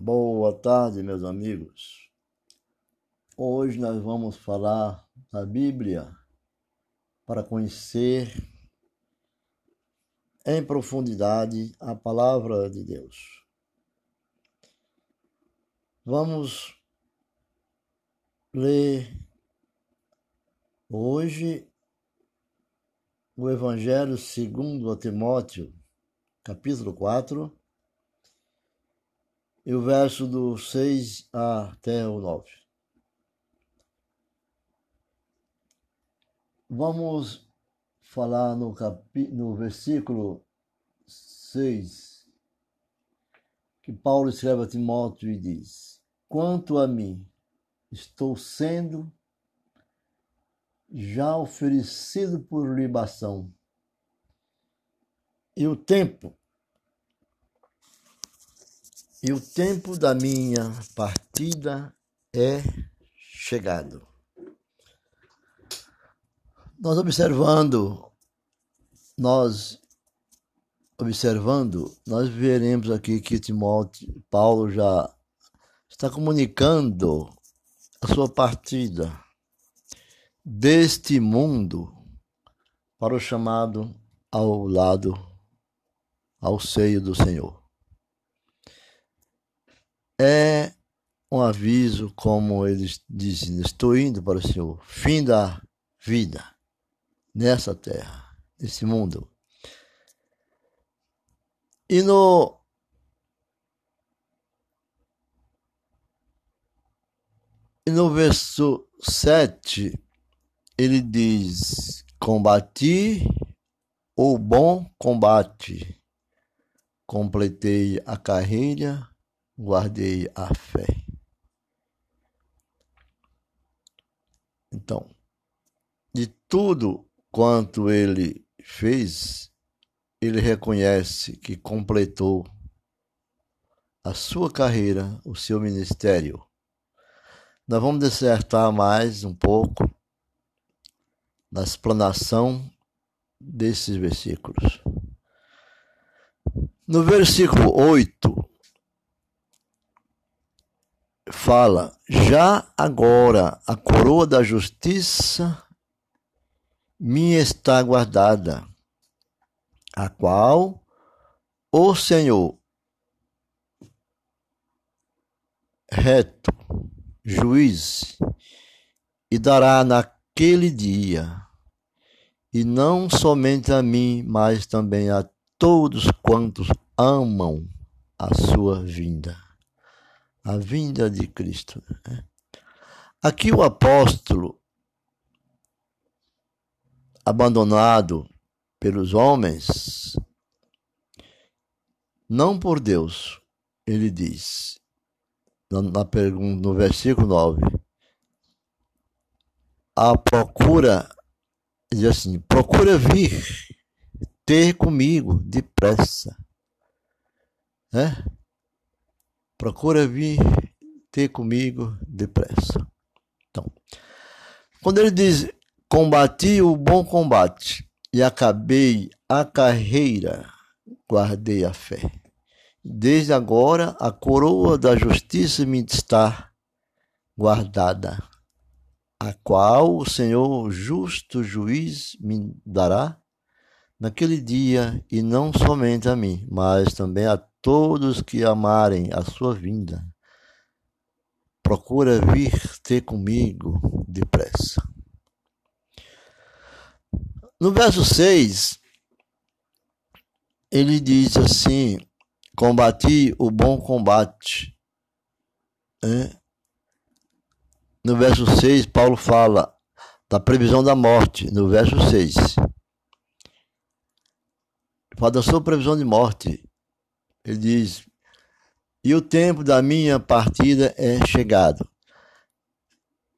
Boa tarde, meus amigos. Hoje nós vamos falar da Bíblia para conhecer em profundidade a palavra de Deus. Vamos ler hoje o Evangelho segundo a Timóteo, capítulo 4, e o verso do 6 até o 9. Vamos falar no, capi... no versículo 6, que Paulo escreve a Timóteo e diz: Quanto a mim, estou sendo já oferecido por libação, e o tempo e o tempo da minha partida é chegado. Nós observando, nós observando, nós veremos aqui que Timóteo, Paulo já está comunicando a sua partida deste mundo para o chamado ao lado, ao seio do Senhor é um aviso, como eles dizem: estou indo para o Senhor, fim da vida nessa terra, nesse mundo. E no e no verso 7, ele diz: Combati o bom combate, completei a carreira guardei a fé. Então, de tudo quanto ele fez, ele reconhece que completou a sua carreira, o seu ministério. Nós vamos dissertar mais um pouco na explanação desses versículos. No versículo 8, fala: Já agora a coroa da justiça me está guardada, a qual o Senhor, reto, juiz, e dará naquele dia, e não somente a mim, mas também a todos quantos amam a sua vinda a vinda de Cristo. Né? Aqui o apóstolo, abandonado pelos homens, não por Deus, ele diz, na pergunta, no versículo 9, a procura, diz assim, procura vir ter comigo depressa. Né? Procura vir ter comigo depressa. Então, quando ele diz: Combati o bom combate e acabei a carreira, guardei a fé. Desde agora a coroa da justiça me está guardada, a qual o Senhor justo juiz me dará naquele dia, e não somente a mim, mas também a todos que amarem a sua vinda. Procura vir ter comigo depressa. No verso 6, ele diz assim: Combati o bom combate. É? No verso 6, Paulo fala da previsão da morte. No verso 6, fala da sua previsão de morte. Ele diz: E o tempo da minha partida é chegado.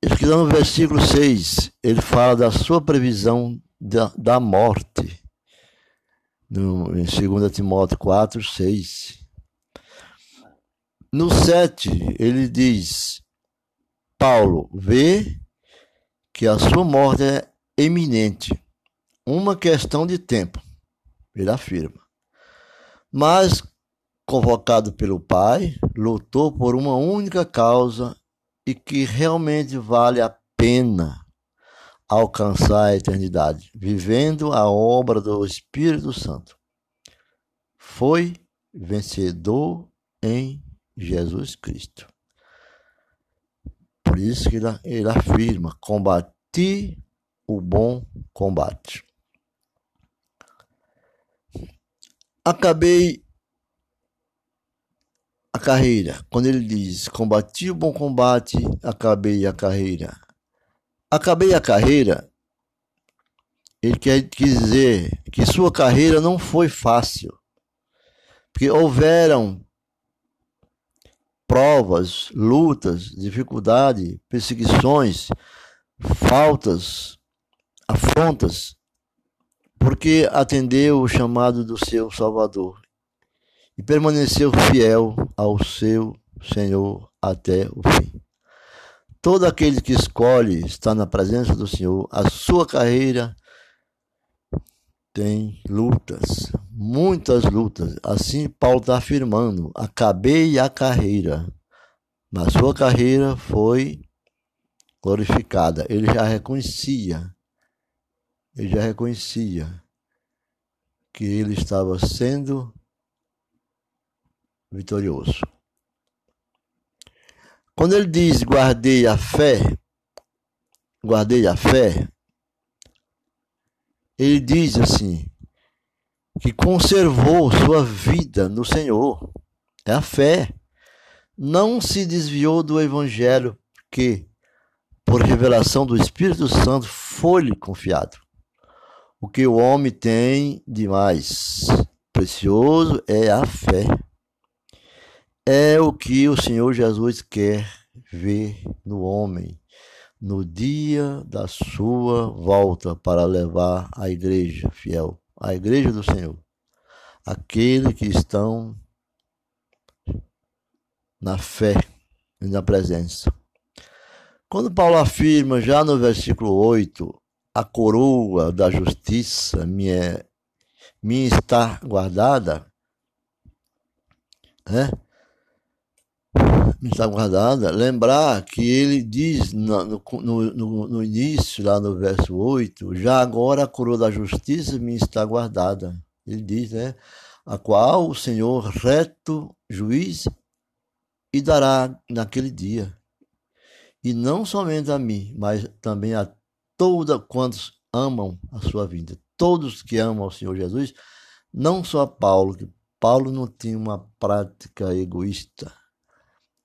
Aqui no versículo 6, ele fala da sua previsão da, da morte. No, em 2 Timóteo 4, 6. No 7, ele diz: Paulo vê que a sua morte é eminente, uma questão de tempo, ele afirma. Mas convocado pelo Pai, lutou por uma única causa e que realmente vale a pena alcançar a eternidade, vivendo a obra do Espírito Santo. Foi vencedor em Jesus Cristo. Por isso que ele, ele afirma: combati o bom combate. Acabei a carreira. Quando ele diz combati o bom combate, acabei a carreira. Acabei a carreira, ele quer dizer que sua carreira não foi fácil. Porque houveram provas, lutas, dificuldade, perseguições, faltas, afrontas, porque atendeu o chamado do seu Salvador e permaneceu fiel ao seu Senhor até o fim. Todo aquele que escolhe estar na presença do Senhor, a sua carreira tem lutas, muitas lutas. Assim, Paulo está afirmando: acabei a carreira. Na sua carreira foi glorificada. Ele já reconhecia, ele já reconhecia que ele estava sendo vitorioso. Quando ele diz guardei a fé, guardei a fé, ele diz assim, que conservou sua vida no Senhor. É a fé. Não se desviou do evangelho que, por revelação do Espírito Santo, foi-lhe confiado. O que o homem tem de mais precioso é a fé é o que o Senhor Jesus quer ver no homem no dia da sua volta para levar a igreja fiel, a igreja do Senhor, aqueles que estão na fé e na presença. Quando Paulo afirma já no versículo 8, a coroa da justiça minha, minha está guardada, né? Está guardada, lembrar que ele diz no, no, no, no, início, lá no verso 8, já agora a coroa da justiça me está guardada. Ele diz, né? A qual o Senhor reto juiz e dará naquele dia. E não somente a mim, mas também a todos quantos amam a sua vida. Todos que amam ao Senhor Jesus, não só Paulo, que Paulo não tinha uma prática egoísta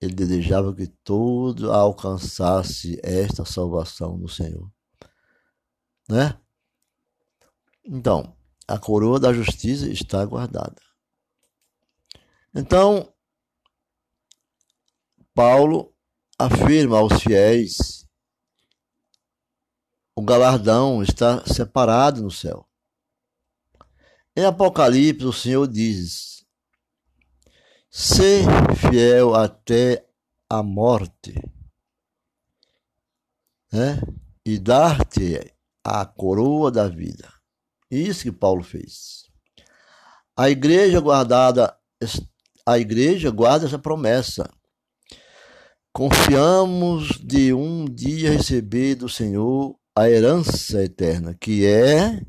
ele desejava que todo alcançasse esta salvação do Senhor. Né? Então, a coroa da justiça está guardada. Então, Paulo afirma aos fiéis: o galardão está separado no céu. Em Apocalipse, o Senhor diz: ser fiel até a morte, né? e dar-te a coroa da vida. Isso que Paulo fez. A igreja guardada, a igreja guarda essa promessa. Confiamos de um dia receber do Senhor a herança eterna, que é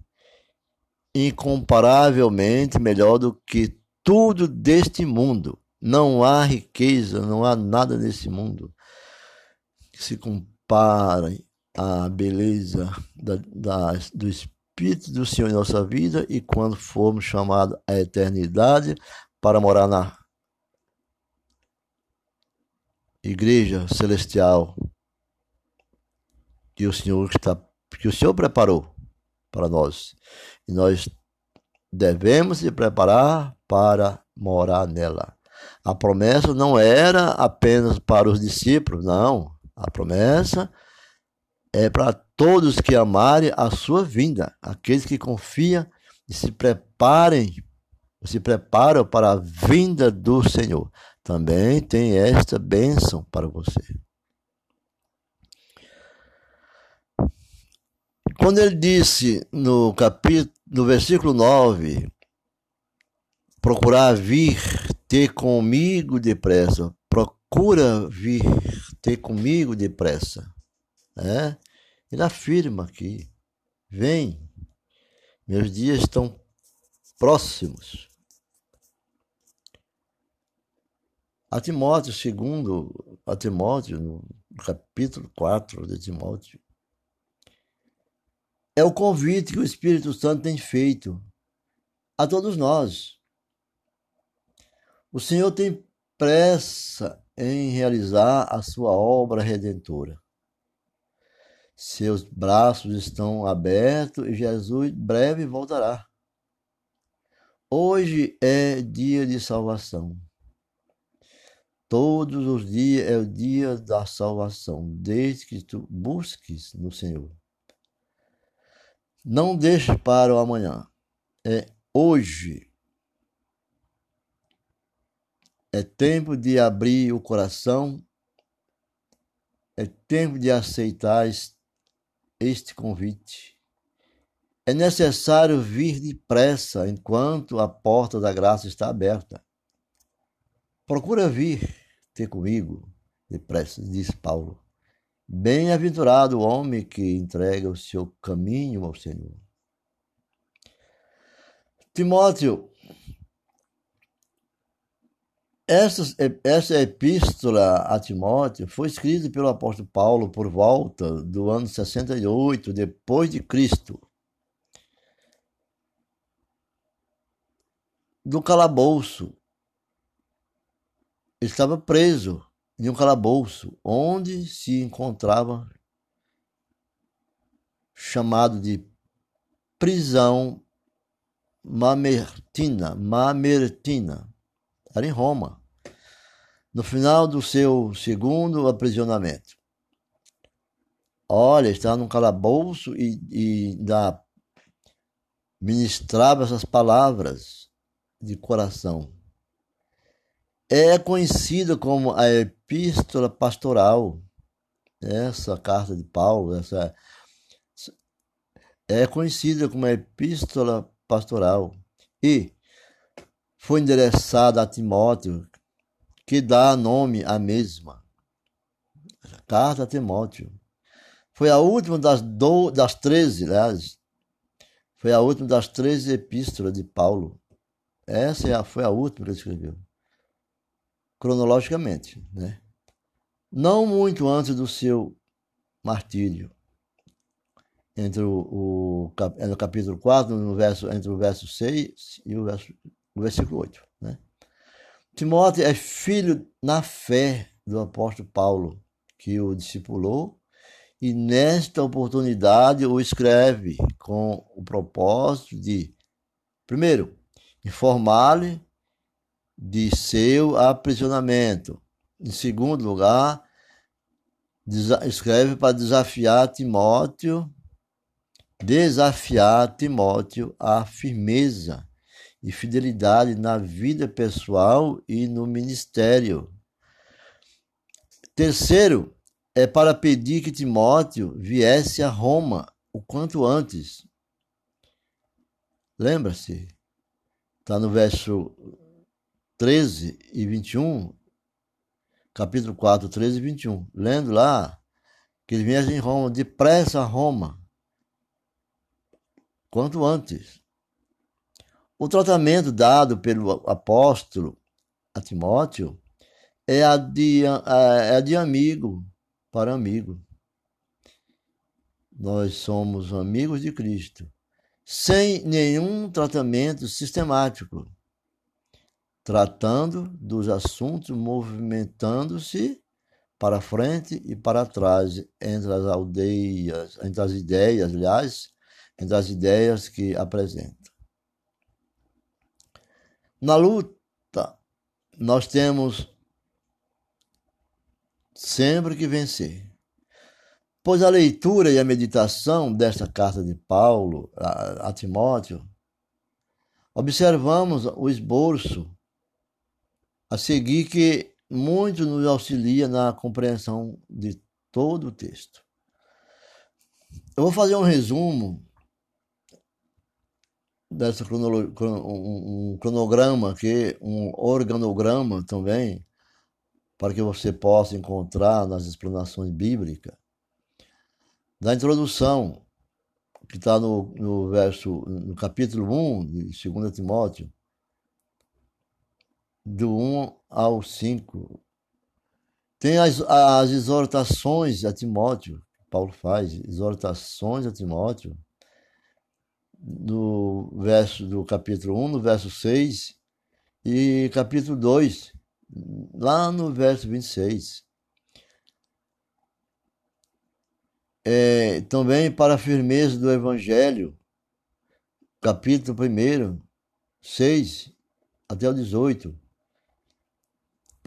incomparavelmente melhor do que tudo deste mundo. Não há riqueza, não há nada nesse mundo que se compare à beleza da, da, do Espírito do Senhor em nossa vida e quando formos chamados à eternidade para morar na igreja celestial que o Senhor está que o Senhor preparou para nós. E nós devemos se preparar para morar nela. A promessa não era apenas para os discípulos, não. A promessa é para todos que amarem a sua vinda, aqueles que confiam e se preparem, se preparam para a vinda do Senhor. Também tem esta bênção para você. Quando ele disse no capítulo, no versículo 9, procurar vir ter comigo depressa. Procura vir ter comigo depressa. É? Ele afirma aqui: Vem, meus dias estão próximos. A Timóteo, segundo a Timóteo, no capítulo 4 de Timóteo, é o convite que o Espírito Santo tem feito a todos nós. O Senhor tem pressa em realizar a sua obra redentora. Seus braços estão abertos e Jesus breve voltará. Hoje é dia de salvação. Todos os dias é o dia da salvação, desde que tu busques no Senhor. Não deixe para o amanhã. É hoje. É tempo de abrir o coração. É tempo de aceitar este convite. É necessário vir depressa enquanto a porta da graça está aberta. Procura vir ter comigo depressa, diz Paulo. Bem-aventurado o homem que entrega o seu caminho ao Senhor. Timóteo, essa, essa epístola a Timóteo foi escrita pelo apóstolo Paulo por volta do ano 68 depois de Cristo. Do calabouço. Ele estava preso de um calabouço, onde se encontrava chamado de prisão mamertina, mamertina. Era em Roma. No final do seu segundo aprisionamento. Olha, estava num calabouço e, e da, ministrava essas palavras de coração é conhecida como a Epístola Pastoral. Essa carta de Paulo, essa é conhecida como a Epístola Pastoral e foi endereçada a Timóteo, que dá nome à mesma. Carta a Timóteo. Foi a última das, do, das 13, aliás, foi a última das 13 epístolas de Paulo. Essa é foi a última que ele escreveu cronologicamente, né? não muito antes do seu martírio. Entre o, o, capítulo 4, no verso, entre o verso 6 e o, verso, o versículo 8. Né? Timóteo é filho na fé do apóstolo Paulo, que o discipulou, e nesta oportunidade o escreve com o propósito de, primeiro, informar-lhe de seu aprisionamento. Em segundo lugar, escreve para desafiar Timóteo, desafiar Timóteo à firmeza e fidelidade na vida pessoal e no ministério. Terceiro, é para pedir que Timóteo viesse a Roma o quanto antes. Lembra-se? Está no verso 13 e 21, capítulo 4, 13 e 21. Lendo lá, que ele vinha em Roma, depressa a Roma, quanto antes. O tratamento dado pelo apóstolo a Timóteo é a de, é a de amigo para amigo. Nós somos amigos de Cristo, sem nenhum tratamento sistemático tratando dos assuntos, movimentando-se para frente e para trás entre as aldeias, entre as ideias, aliás, entre as ideias que apresenta. Na luta, nós temos sempre que vencer. Pois a leitura e a meditação desta carta de Paulo a, a Timóteo, observamos o esboço a seguir que muito nos auxilia na compreensão de todo o texto. Eu vou fazer um resumo dessa um cronograma aqui, um organograma também, para que você possa encontrar nas explanações bíblicas. Da introdução, que está no, no verso, no capítulo 1 de 2 Timóteo, do 1 ao 5. Tem as, as exortações a Timóteo, Paulo faz, exortações a Timóteo, no verso do capítulo 1, no verso 6, e capítulo 2, lá no verso 26. É, também para a firmeza do Evangelho, capítulo 1, 6 até o 18.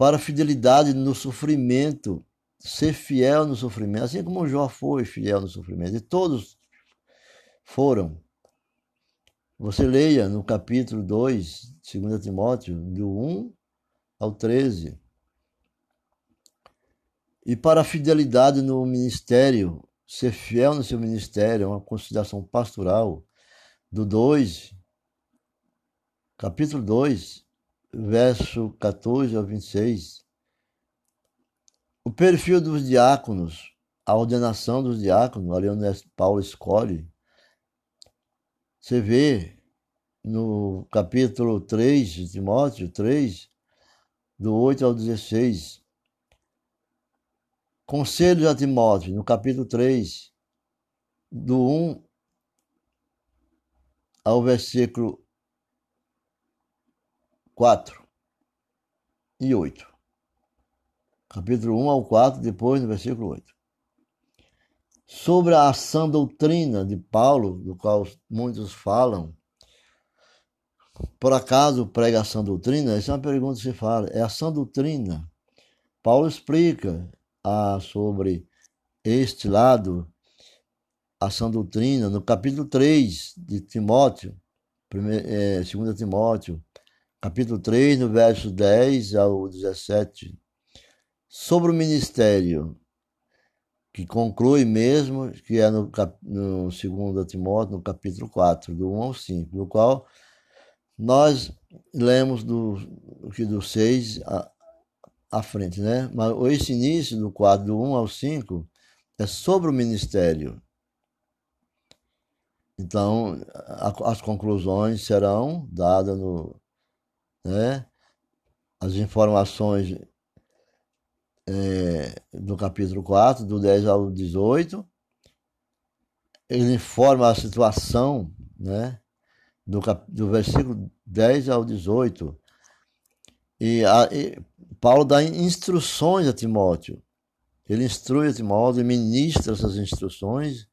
Para fidelidade no sofrimento, ser fiel no sofrimento, assim como Jó foi fiel no sofrimento, e todos foram. Você leia no capítulo 2, 2 Timóteo, do 1 ao 13. E para a fidelidade no ministério, ser fiel no seu ministério, é uma consideração pastoral, do 2, capítulo 2, verso 14 ao 26. O perfil dos diáconos, a ordenação dos diáconos, ali onde Paulo escolhe, você vê no capítulo 3 de Timóteo 3, do 8 ao 16, Conselhos a Timóteo, no capítulo 3, do 1 ao versículo 4 e 8. Capítulo 1 ao 4, depois no versículo 8. Sobre a ação doutrina de Paulo, do qual muitos falam, por acaso prega ação doutrina? Essa é uma pergunta que se fala. É ação doutrina. Paulo explica a, sobre este lado, ação doutrina, no capítulo 3 de Timóteo, primeiro, é, 2 Timóteo, capítulo 3, no verso 10 ao 17, sobre o ministério, que conclui mesmo, que é no, no 2 Timóteo, no capítulo 4, do 1 ao 5, no qual nós lemos do, do 6 à frente, né? Mas esse início do quadro do 1 ao 5 é sobre o ministério. Então, a, as conclusões serão dadas no. Né? As informações é, do capítulo 4, do 10 ao 18. Ele informa a situação, né? Do, cap, do versículo 10 ao 18. E, a, e Paulo dá instruções a Timóteo. Ele instrui a Timóteo, ministra essas instruções.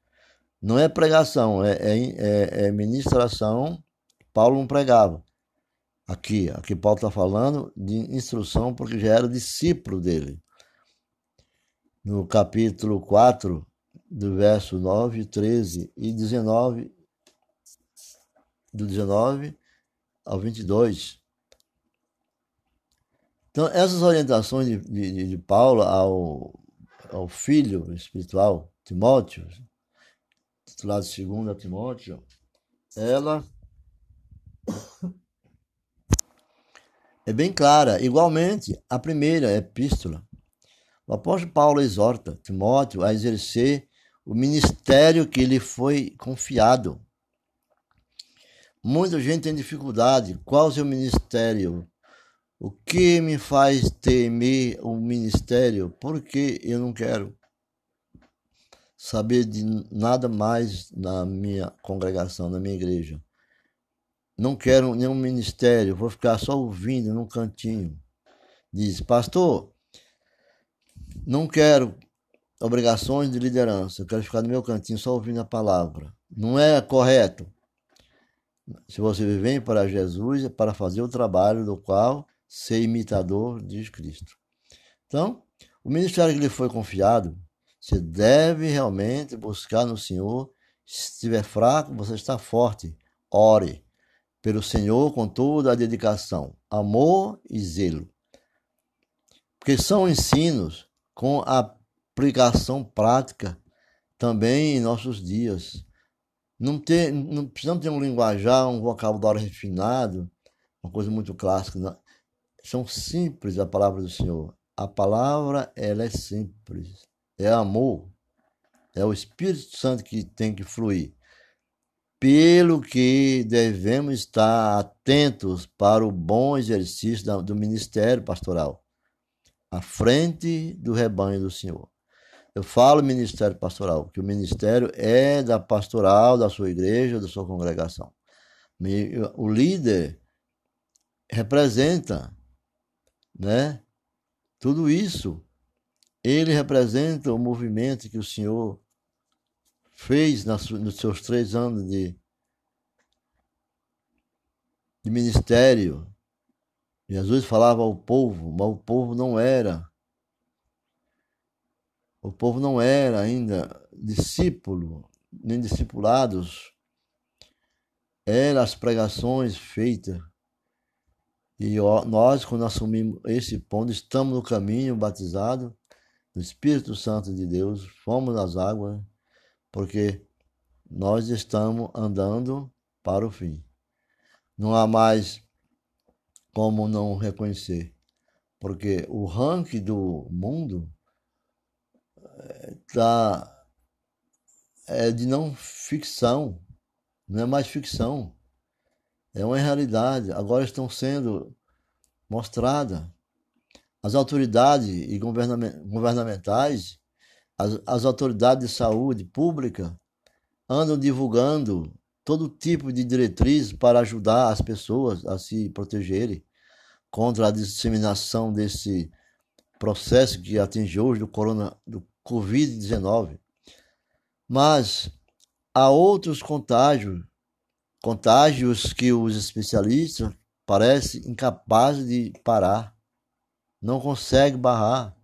Não é pregação, é, é, é, é ministração. Paulo não pregava. Aqui, aqui Paulo está falando de instrução porque já era discípulo dele. No capítulo 4, do verso 9, 13 e 19, do 19 ao 22. Então, essas orientações de, de, de Paulo ao, ao filho espiritual, Timóteo, titulado segundo a Timóteo, ela é bem clara. Igualmente, a primeira epístola, o apóstolo Paulo exorta Timóteo a exercer o ministério que lhe foi confiado. Muita gente tem dificuldade. Qual o seu ministério? O que me faz temer o ministério? Porque eu não quero saber de nada mais na minha congregação, na minha igreja. Não quero nenhum ministério, vou ficar só ouvindo num cantinho. Diz, pastor, não quero obrigações de liderança, eu quero ficar no meu cantinho só ouvindo a palavra. Não é correto. Se você vem para Jesus, é para fazer o trabalho do qual ser imitador de Cristo. Então, o ministério que lhe foi confiado, você deve realmente buscar no Senhor. Se estiver fraco, você está forte. Ore pelo Senhor com toda a dedicação, amor e zelo. Porque são ensinos com aplicação prática também em nossos dias. Não, ter, não precisamos ter um linguajar, um vocabulário refinado, uma coisa muito clássica. Não. São simples a palavra do Senhor. A palavra, ela é simples. É amor. É o Espírito Santo que tem que fluir. Pelo que devemos estar atentos para o bom exercício do ministério pastoral, à frente do rebanho do Senhor. Eu falo ministério pastoral, porque o ministério é da pastoral da sua igreja, da sua congregação. O líder representa, né? Tudo isso. Ele representa o movimento que o Senhor fez nos seus três anos de, de ministério. Jesus falava ao povo, mas o povo não era. O povo não era ainda discípulo, nem discipulados. Eram as pregações feitas. E nós, quando assumimos esse ponto, estamos no caminho batizado no Espírito Santo de Deus, fomos nas águas porque nós estamos andando para o fim. Não há mais como não reconhecer, porque o ranking do mundo tá é de não ficção, não é mais ficção, é uma realidade. Agora estão sendo mostradas as autoridades e governamentais as, as autoridades de saúde pública andam divulgando todo tipo de diretriz para ajudar as pessoas a se protegerem contra a disseminação desse processo que atinge hoje do corona do COVID-19. Mas há outros contágios, contágios que os especialistas parecem incapazes de parar, não conseguem barrar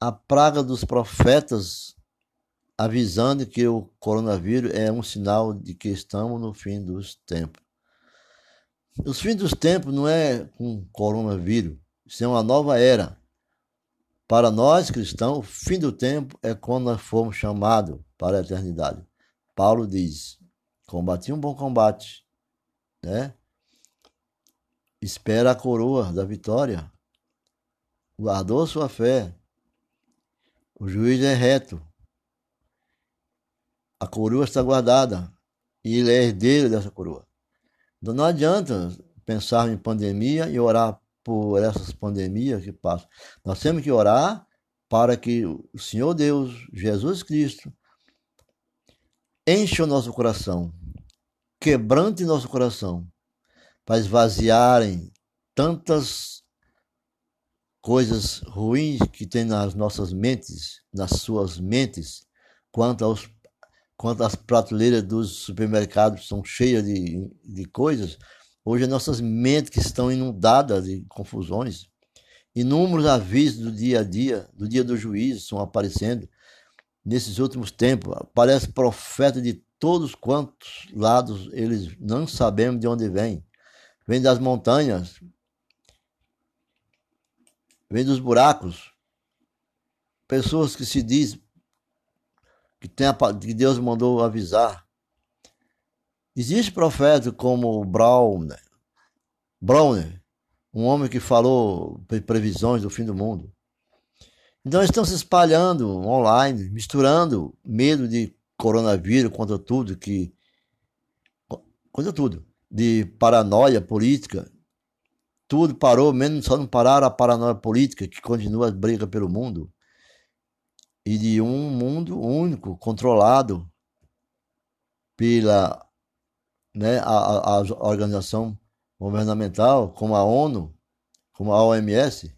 a praga dos profetas avisando que o coronavírus é um sinal de que estamos no fim dos tempos. Os fins dos tempos não é com coronavírus, isso é uma nova era. Para nós cristãos, o fim do tempo é quando nós fomos chamados para a eternidade. Paulo diz: combati um bom combate, né? Espera a coroa da vitória, guardou sua fé, o juiz é reto. A coroa está guardada. E ele é herdeiro dessa coroa. Então não adianta pensar em pandemia e orar por essas pandemias que passam. Nós temos que orar para que o Senhor Deus, Jesus Cristo, encha o nosso coração, quebrante nosso coração, para esvaziarem tantas coisas ruins que tem nas nossas mentes, nas suas mentes, quanto, aos, quanto as prateleiras dos supermercados são cheias de, de coisas, hoje as nossas mentes que estão inundadas de confusões, inúmeros avisos do dia a dia, do dia do juízo, estão aparecendo nesses últimos tempos. Parece profeta de todos quantos lados, eles não sabemos de onde vem. Vem das montanhas, vem dos buracos. Pessoas que se diz que, tem a, que Deus mandou avisar. Existe profeta como Browner, Browner, um homem que falou previsões do fim do mundo. Então estão se espalhando online, misturando medo de coronavírus contra tudo que contra tudo, de paranoia política, tudo parou, menos só não pararam a paranoia política que continua a briga pelo mundo. E de um mundo único, controlado pela né, a, a organização governamental, como a ONU, como a OMS,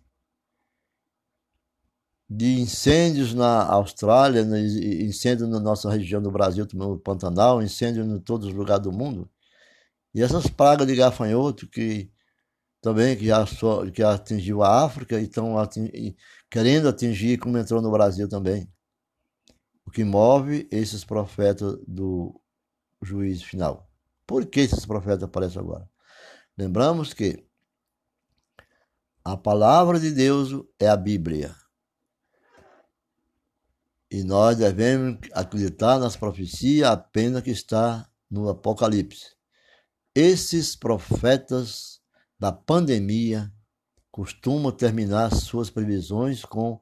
de incêndios na Austrália, incêndio na nossa região do Brasil, no Pantanal, incêndio em todos os lugares do mundo. E essas pragas de gafanhoto que também que já, que atingiu a África e estão querendo atingir, como entrou no Brasil também. O que move esses profetas do juízo final. Por que esses profetas aparecem agora? Lembramos que a palavra de Deus é a Bíblia. E nós devemos acreditar nas profecias apenas que está no Apocalipse. Esses profetas da pandemia costumam terminar suas previsões com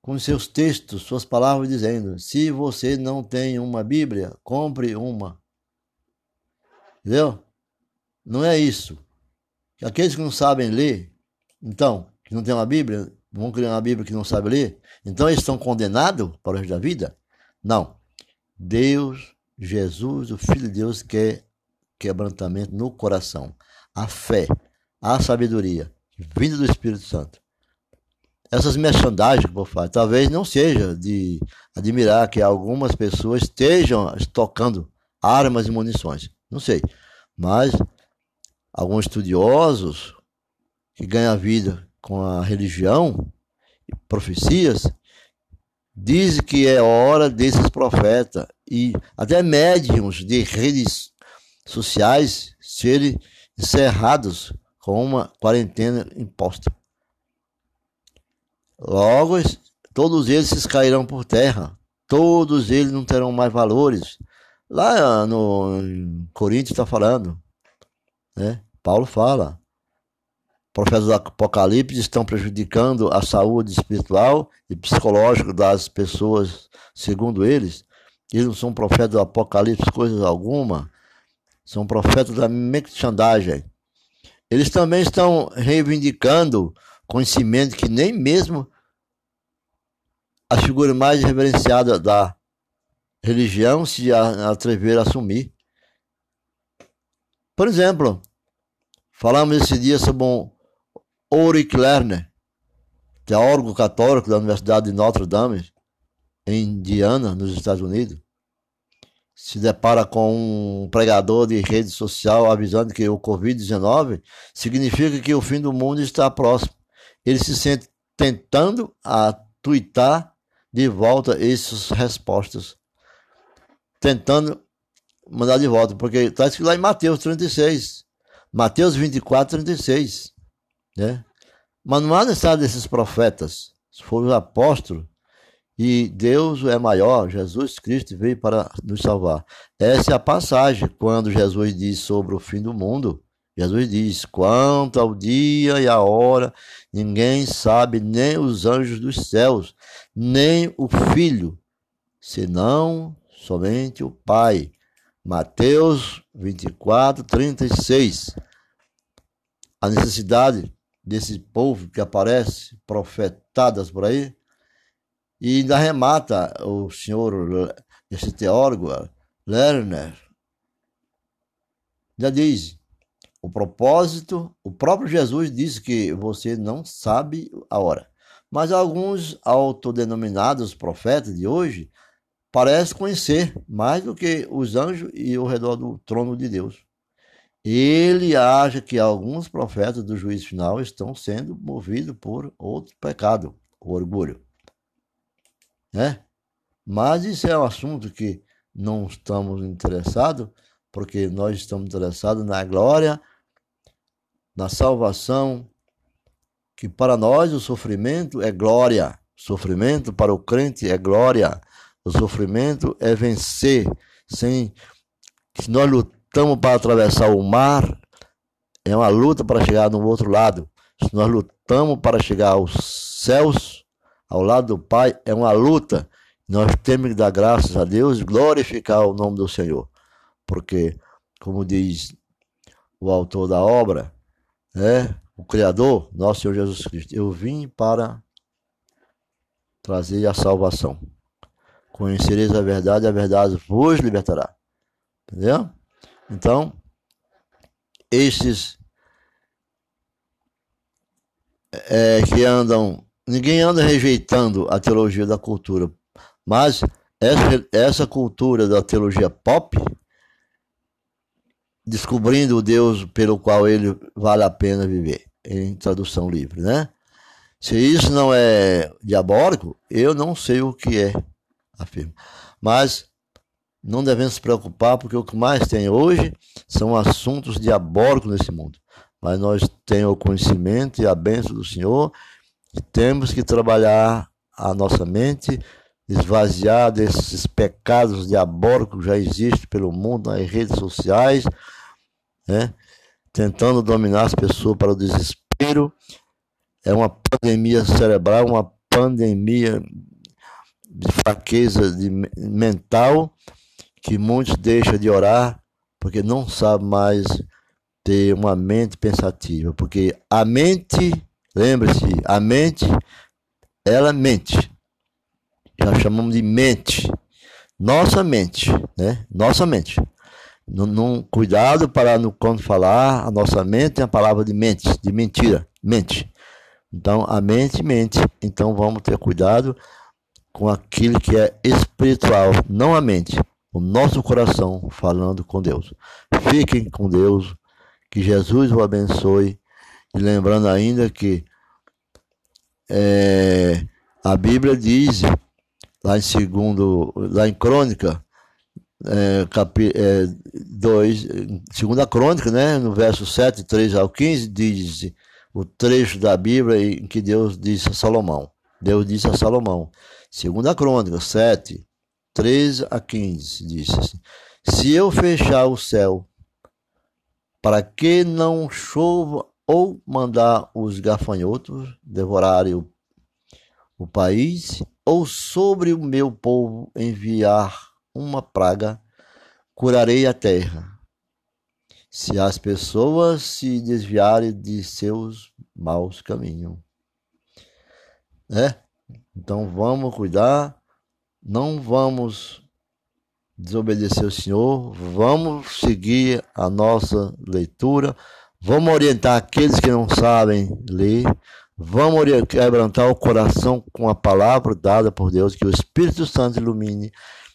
com seus textos, suas palavras dizendo: se você não tem uma Bíblia, compre uma. Entendeu? Não é isso. Aqueles que não sabem ler, então, que não tem uma Bíblia, vão criar uma Bíblia que não sabe ler, então eles estão condenados para o resto da vida? Não. Deus, Jesus, o Filho de Deus, quer quebrantamento no coração. A fé, a sabedoria, vinda do Espírito Santo. Essas merchandising que eu falo, talvez não seja de admirar que algumas pessoas estejam tocando armas e munições. Não sei. Mas alguns estudiosos que ganham a vida com a religião e profecias dizem que é hora desses profetas e até médiums de redes sociais serem encerrados com uma quarentena imposta. Logo, todos eles cairão por terra, todos eles não terão mais valores. Lá no Coríntios está falando, né? Paulo fala. Profetas do Apocalipse estão prejudicando a saúde espiritual e psicológica das pessoas, segundo eles. Eles não são profetas do Apocalipse, coisa alguma. São profetas da merchandising. Eles também estão reivindicando conhecimento que nem mesmo a figura mais reverenciada da religião se atrever a assumir. Por exemplo, falamos esse dia sobre um Ulrich Lerner, teólogo católico da Universidade de Notre Dame, em Indiana, nos Estados Unidos. Se depara com um pregador de rede social avisando que o Covid-19 significa que o fim do mundo está próximo. Ele se sente tentando a tuitar de volta essas respostas tentando mandar de volta, porque está escrito lá em Mateus 36, Mateus 24, 36, né? Mas não há necessidade desses profetas, foram os apóstolos, e Deus é maior, Jesus Cristo veio para nos salvar. Essa é a passagem quando Jesus diz sobre o fim do mundo. Jesus diz: quanto ao dia e a hora, ninguém sabe, nem os anjos dos céus, nem o filho, senão somente o Pai. Mateus 24, 36. A necessidade desse povo que aparece profetadas por aí. E ainda remata o senhor, esse teólogo, Lerner, já diz, o propósito, o próprio Jesus disse que você não sabe a hora. Mas alguns autodenominados profetas de hoje parece conhecer mais do que os anjos e o redor do trono de Deus. Ele acha que alguns profetas do juízo final estão sendo movidos por outro pecado, o orgulho. Né? Mas isso é um assunto que não estamos interessados, porque nós estamos interessados na glória, na salvação, que para nós o sofrimento é glória, sofrimento para o crente é glória. O sofrimento é vencer. Sem, se nós lutamos para atravessar o mar, é uma luta para chegar no outro lado. Se nós lutamos para chegar aos céus, ao lado do Pai, é uma luta. Nós temos que dar graças a Deus glorificar o nome do Senhor. Porque, como diz o autor da obra, é o Criador, nosso Senhor Jesus Cristo, eu vim para trazer a salvação. Conhecereis a verdade, a verdade vos libertará. Entendeu? Então, esses é, que andam, ninguém anda rejeitando a teologia da cultura, mas essa, essa cultura da teologia pop, descobrindo o Deus pelo qual ele vale a pena viver, em tradução livre, né? Se isso não é diabólico, eu não sei o que é afirma. Mas não devemos se preocupar, porque o que mais tem hoje são assuntos diabólicos nesse mundo. Mas nós temos o conhecimento e a bênção do Senhor, temos que trabalhar a nossa mente esvaziar desses pecados diabólicos que já existem pelo mundo nas redes sociais, né? tentando dominar as pessoas para o desespero. É uma pandemia cerebral, uma pandemia de fraqueza de mental que muitos deixam de orar porque não sabem mais ter uma mente pensativa, porque a mente, lembre-se, a mente ela mente. Já chamamos de mente. Nossa mente, né? Nossa mente. Num, cuidado para no, quando falar, a nossa mente tem a palavra de mente, de mentira, mente. Então, a mente mente. Então, vamos ter cuidado com aquilo que é espiritual, não a mente, o nosso coração falando com Deus. Fiquem com Deus, que Jesus o abençoe. Lembrando ainda que é, a Bíblia diz, lá em segundo, lá em Crônica, é, capi, é, dois, segunda crônica, né, no verso 7, 3 ao 15, diz o trecho da Bíblia em que Deus disse a Salomão. Deus disse a Salomão, segunda crônica 7, 13 a 15, disse assim, se eu fechar o céu para que não chova ou mandar os gafanhotos devorarem o, o país, ou sobre o meu povo enviar uma praga, curarei a terra. Se as pessoas se desviarem de seus maus caminhos. É? Então vamos cuidar, não vamos desobedecer o Senhor, vamos seguir a nossa leitura, vamos orientar aqueles que não sabem ler, vamos quebrantar o coração com a palavra dada por Deus, que o Espírito Santo ilumine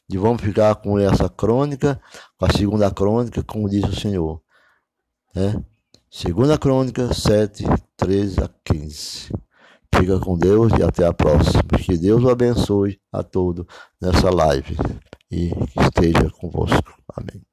e vamos ficar com essa crônica, com a segunda crônica, como diz o Senhor. Né? Segunda crônica 7, 13 a 15. Fica com Deus e até a próxima. Que Deus o abençoe a todos nessa live e esteja convosco. Amém.